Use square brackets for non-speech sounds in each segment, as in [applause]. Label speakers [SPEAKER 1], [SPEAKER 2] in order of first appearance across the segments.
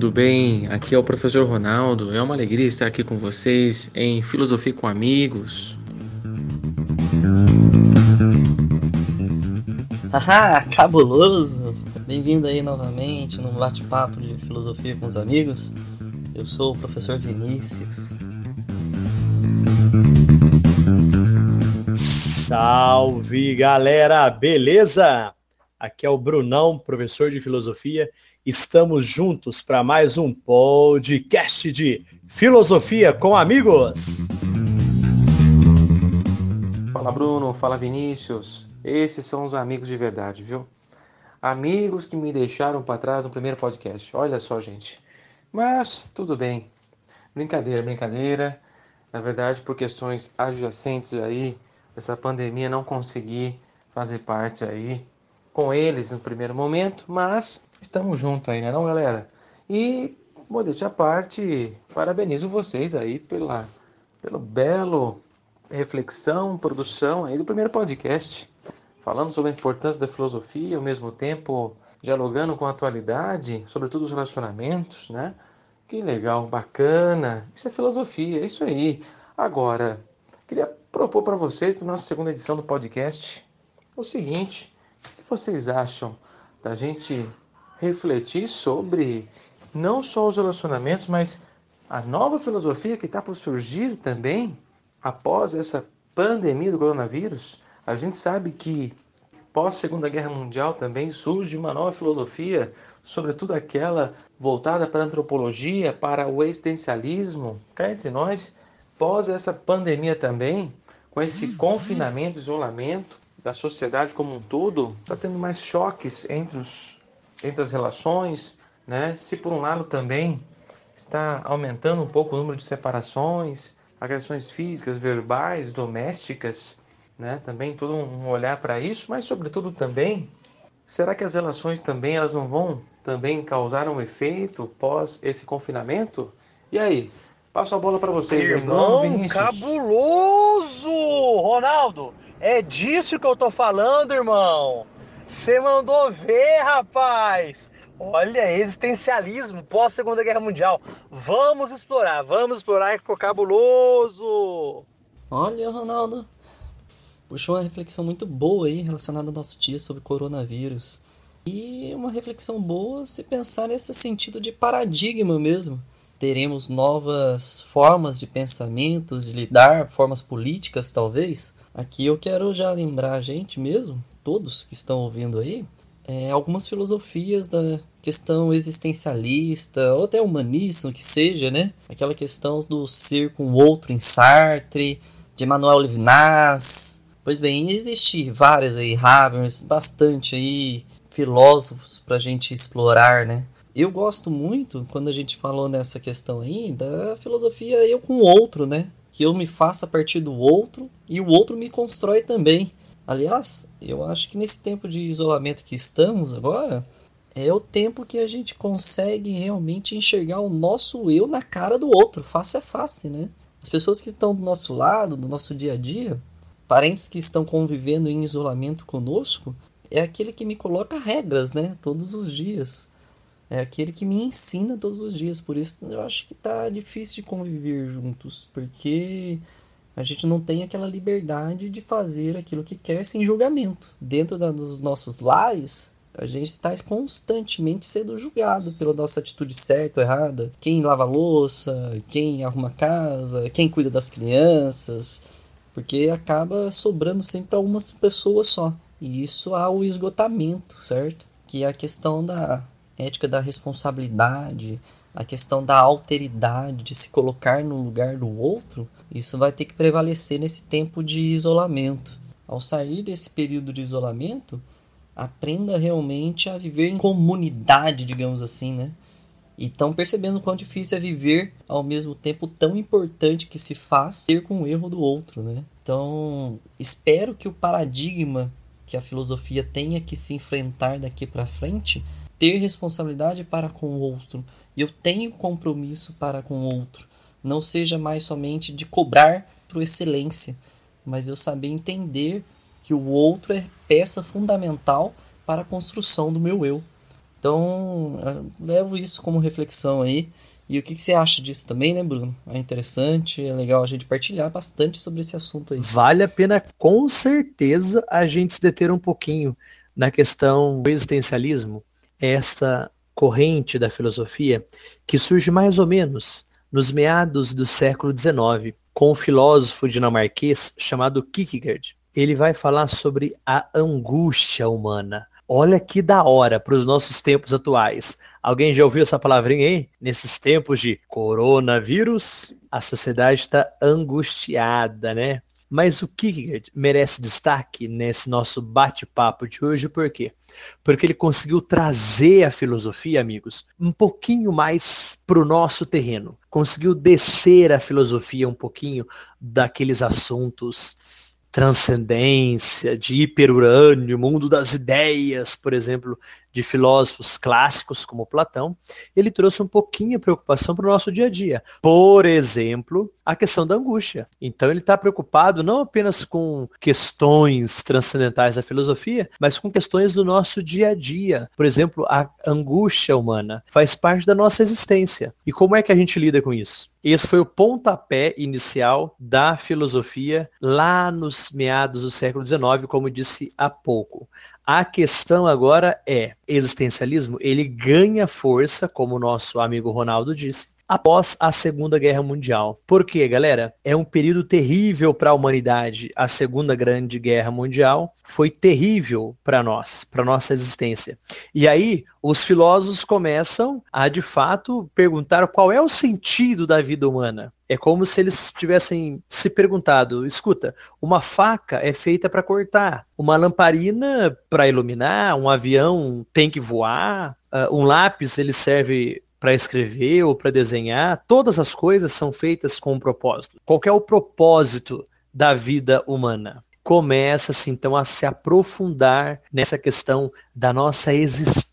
[SPEAKER 1] tudo bem? Aqui é o professor Ronaldo. É uma alegria estar aqui com vocês em Filosofia com Amigos.
[SPEAKER 2] Haha, [laughs] cabuloso! Bem-vindo aí novamente num bate-papo de filosofia com os amigos. Eu sou o professor Vinícius.
[SPEAKER 3] Salve galera, beleza? Aqui é o Brunão, professor de filosofia. Estamos juntos para mais um podcast de filosofia com amigos.
[SPEAKER 1] Fala Bruno, fala Vinícius. Esses são os amigos de verdade, viu? Amigos que me deixaram para trás no primeiro podcast. Olha só, gente. Mas tudo bem. Brincadeira, brincadeira. Na verdade, por questões adjacentes aí, essa pandemia não consegui fazer parte aí com eles no primeiro momento, mas estamos juntos aí, né não, galera? E, modéstia à parte, parabenizo vocês aí pela, pelo belo reflexão, produção aí do primeiro podcast, falando sobre a importância da filosofia, ao mesmo tempo dialogando com a atualidade, sobretudo os relacionamentos, né? Que legal, bacana. Isso é filosofia, é isso aí. Agora, queria propor para vocês, para nossa segunda edição do podcast, o seguinte: o que vocês acham da gente refletir sobre não só os relacionamentos, mas a nova filosofia que está por surgir também após essa pandemia do coronavírus? A gente sabe que pós Segunda Guerra Mundial também surge uma nova filosofia, sobretudo aquela voltada para a antropologia, para o existencialismo. Cá entre nós, pós essa pandemia também, com esse confinamento, isolamento, da sociedade como um todo, está tendo mais choques entre, os, entre as relações, né? Se por um lado também está aumentando um pouco o número de separações, agressões físicas, verbais, domésticas, né? Também todo um olhar para isso, mas sobretudo também, será que as relações também elas não vão também causar um efeito pós esse confinamento? E aí, passo a bola para vocês,
[SPEAKER 4] irmão. Cabuloso, Ronaldo. É disso que eu tô falando, irmão. Você mandou ver, rapaz. Olha, existencialismo pós Segunda Guerra Mundial. Vamos explorar, vamos explorar que ficou cabuloso.
[SPEAKER 2] Olha, Ronaldo. Puxou uma reflexão muito boa aí relacionada ao nosso dia sobre coronavírus. E uma reflexão boa se pensar nesse sentido de paradigma mesmo. Teremos novas formas de pensamentos, de lidar, formas políticas talvez, Aqui eu quero já lembrar a gente mesmo, todos que estão ouvindo aí, é, algumas filosofias da questão existencialista ou até humanista, que seja, né? Aquela questão do ser com o outro em Sartre, de Emmanuel Levinas. Pois bem, existe várias aí, Habermas, bastante aí filósofos para a gente explorar, né? Eu gosto muito, quando a gente falou nessa questão aí, da filosofia eu com o outro, né? que eu me faça a partir do outro e o outro me constrói também. Aliás, eu acho que nesse tempo de isolamento que estamos agora, é o tempo que a gente consegue realmente enxergar o nosso eu na cara do outro, face a face, né? As pessoas que estão do nosso lado, do nosso dia a dia, parentes que estão convivendo em isolamento conosco, é aquele que me coloca regras, né? Todos os dias é aquele que me ensina todos os dias. Por isso eu acho que tá difícil de conviver juntos, porque a gente não tem aquela liberdade de fazer aquilo que quer sem julgamento. Dentro da, dos nossos lares, a gente está constantemente sendo julgado pela nossa atitude certa ou errada. Quem lava louça, quem arruma casa, quem cuida das crianças, porque acaba sobrando sempre para umas pessoas só. E isso há o esgotamento, certo? Que é a questão da ética da responsabilidade, a questão da alteridade, de se colocar no lugar do outro, isso vai ter que prevalecer nesse tempo de isolamento. Ao sair desse período de isolamento, aprenda realmente a viver em comunidade, digamos assim, né? E estão percebendo quão difícil é viver ao mesmo tempo tão importante que se faz ser com o erro do outro, né? Então, espero que o paradigma que a filosofia tenha que se enfrentar daqui para frente ter responsabilidade para com o outro. Eu tenho compromisso para com o outro. Não seja mais somente de cobrar por excelência, mas eu saber entender que o outro é peça fundamental para a construção do meu eu. Então, levo isso como reflexão aí. E o que, que, você acha disso também, né, Bruno? É interessante, é legal a gente partilhar bastante sobre esse assunto aí.
[SPEAKER 3] Vale a pena, com certeza, a gente se deter um pouquinho na questão do existencialismo, esta corrente da filosofia que surge mais ou menos nos meados do século XIX, com um filósofo dinamarquês chamado Kierkegaard. Ele vai falar sobre a angústia humana. Olha que da hora para os nossos tempos atuais. Alguém já ouviu essa palavrinha aí? Nesses tempos de coronavírus, a sociedade está angustiada, né? Mas o que merece destaque nesse nosso bate-papo de hoje, por quê? Porque ele conseguiu trazer a filosofia, amigos, um pouquinho mais para o nosso terreno. Conseguiu descer a filosofia um pouquinho daqueles assuntos transcendência, de hiperurânio, mundo das ideias, por exemplo, de filósofos clássicos como Platão, ele trouxe um pouquinho a preocupação para o nosso dia a dia. Por exemplo, a questão da angústia. Então ele está preocupado não apenas com questões transcendentais da filosofia, mas com questões do nosso dia a dia. Por exemplo, a angústia humana faz parte da nossa existência. E como é que a gente lida com isso? Esse foi o pontapé inicial da filosofia lá nos meados do século XIX, como disse há pouco. A questão agora é, existencialismo, ele ganha força, como o nosso amigo Ronaldo disse, após a Segunda Guerra Mundial. Por quê, galera? É um período terrível para a humanidade. A Segunda Grande Guerra Mundial foi terrível para nós, para nossa existência. E aí, os filósofos começam a, de fato, perguntar qual é o sentido da vida humana. É como se eles tivessem se perguntado: escuta, uma faca é feita para cortar, uma lamparina para iluminar, um avião tem que voar, uh, um lápis ele serve para escrever ou para desenhar. Todas as coisas são feitas com um propósito. Qual é o propósito da vida humana? começa-se então a se aprofundar nessa questão da nossa existência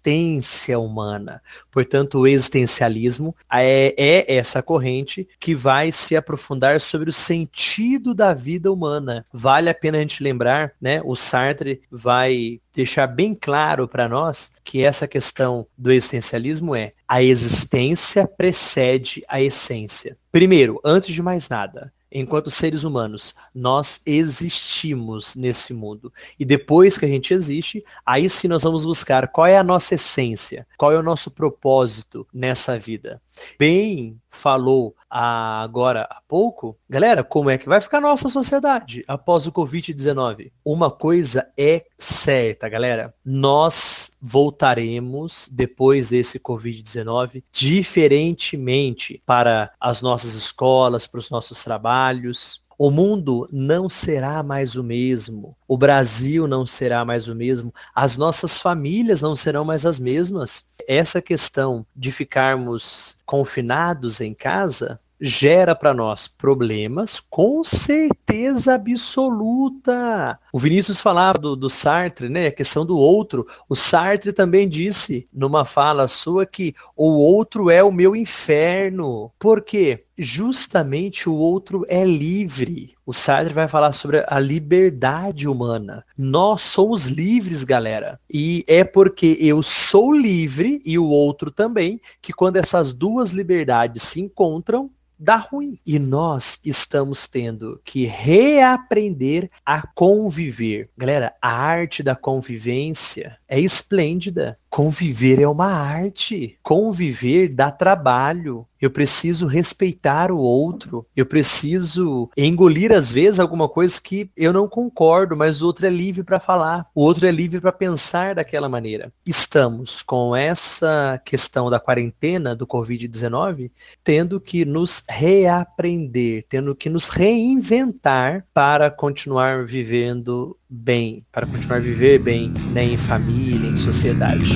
[SPEAKER 3] humana. Portanto, o existencialismo é, é, essa corrente que vai se aprofundar sobre o sentido da vida humana. Vale a pena a gente lembrar, né? O Sartre vai deixar bem claro para nós que essa questão do existencialismo é a existência precede a essência. Primeiro, antes de mais nada, enquanto seres humanos, nós existimos nesse mundo. E depois que a gente existe, aí sim nós vamos buscar qual é a nossa essência, qual é o nosso propósito nessa vida. Bem falou agora há pouco, galera, como é que vai ficar a nossa sociedade após o Covid-19? Uma coisa é certa, galera, nós voltaremos depois desse Covid-19 diferentemente para as nossas escolas, para os nossos trabalhos, o mundo não será mais o mesmo. O Brasil não será mais o mesmo. As nossas famílias não serão mais as mesmas. Essa questão de ficarmos confinados em casa gera para nós problemas com certeza absoluta. O Vinícius falava do, do, Sartre, né? A questão do outro. O Sartre também disse numa fala sua que o outro é o meu inferno. Por quê? Justamente o outro é livre. O Sartre vai falar sobre a liberdade humana. Nós somos livres, galera. E é porque eu sou livre e o outro também, que quando essas duas liberdades se encontram, dá ruim. E nós estamos tendo que reaprender a conviver. Galera, a arte da convivência é esplêndida. Conviver é uma arte. Conviver dá trabalho. Eu preciso respeitar o outro. Eu preciso engolir, às vezes, alguma coisa que eu não concordo, mas o outro é livre para falar. O outro é livre para pensar daquela maneira. Estamos com essa questão da quarentena do Covid-19 tendo que nos reaprender, tendo que nos reinventar para continuar vivendo bem, para continuar viver bem né, em família, em sociedade.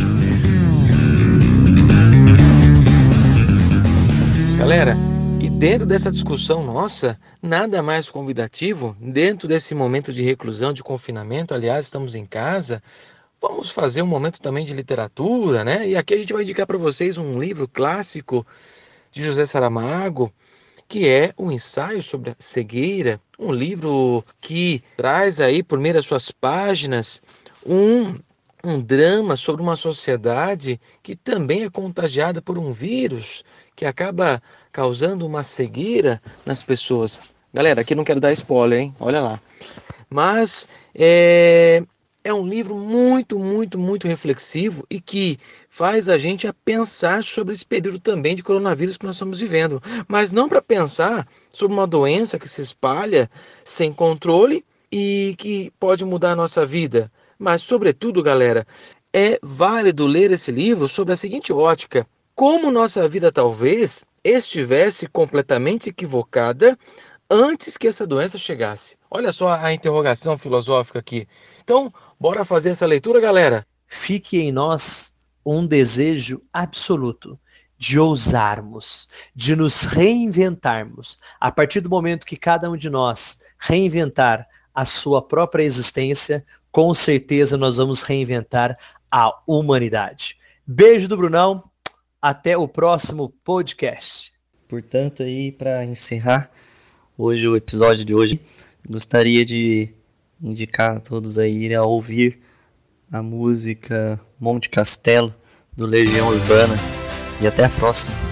[SPEAKER 1] Galera, e dentro dessa discussão nossa, nada mais convidativo, dentro desse momento de reclusão, de confinamento, aliás, estamos em casa, vamos fazer um momento também de literatura, né? E aqui a gente vai indicar para vocês um livro clássico de José Saramago, que é um ensaio sobre a cegueira, um livro que traz aí por meio das suas páginas um um drama sobre uma sociedade que também é contagiada por um vírus que acaba causando uma cegueira nas pessoas. Galera, aqui não quero dar spoiler, hein? Olha lá. Mas é, é um livro muito, muito, muito reflexivo e que faz a gente a pensar sobre esse período também de coronavírus que nós estamos vivendo. Mas não para pensar sobre uma doença que se espalha sem controle e que pode mudar a nossa vida. Mas, sobretudo, galera, é válido ler esse livro sob a seguinte ótica: como nossa vida talvez estivesse completamente equivocada antes que essa doença chegasse. Olha só a interrogação filosófica aqui. Então, bora fazer essa leitura, galera?
[SPEAKER 3] Fique em nós um desejo absoluto de ousarmos, de nos reinventarmos. A partir do momento que cada um de nós reinventar a sua própria existência, com certeza nós vamos reinventar a humanidade. Beijo do Brunão, até o próximo podcast.
[SPEAKER 2] Portanto, aí para encerrar hoje o episódio de hoje, gostaria de indicar a todos aí a ouvir a música Monte Castelo do Legião Urbana e até a próxima.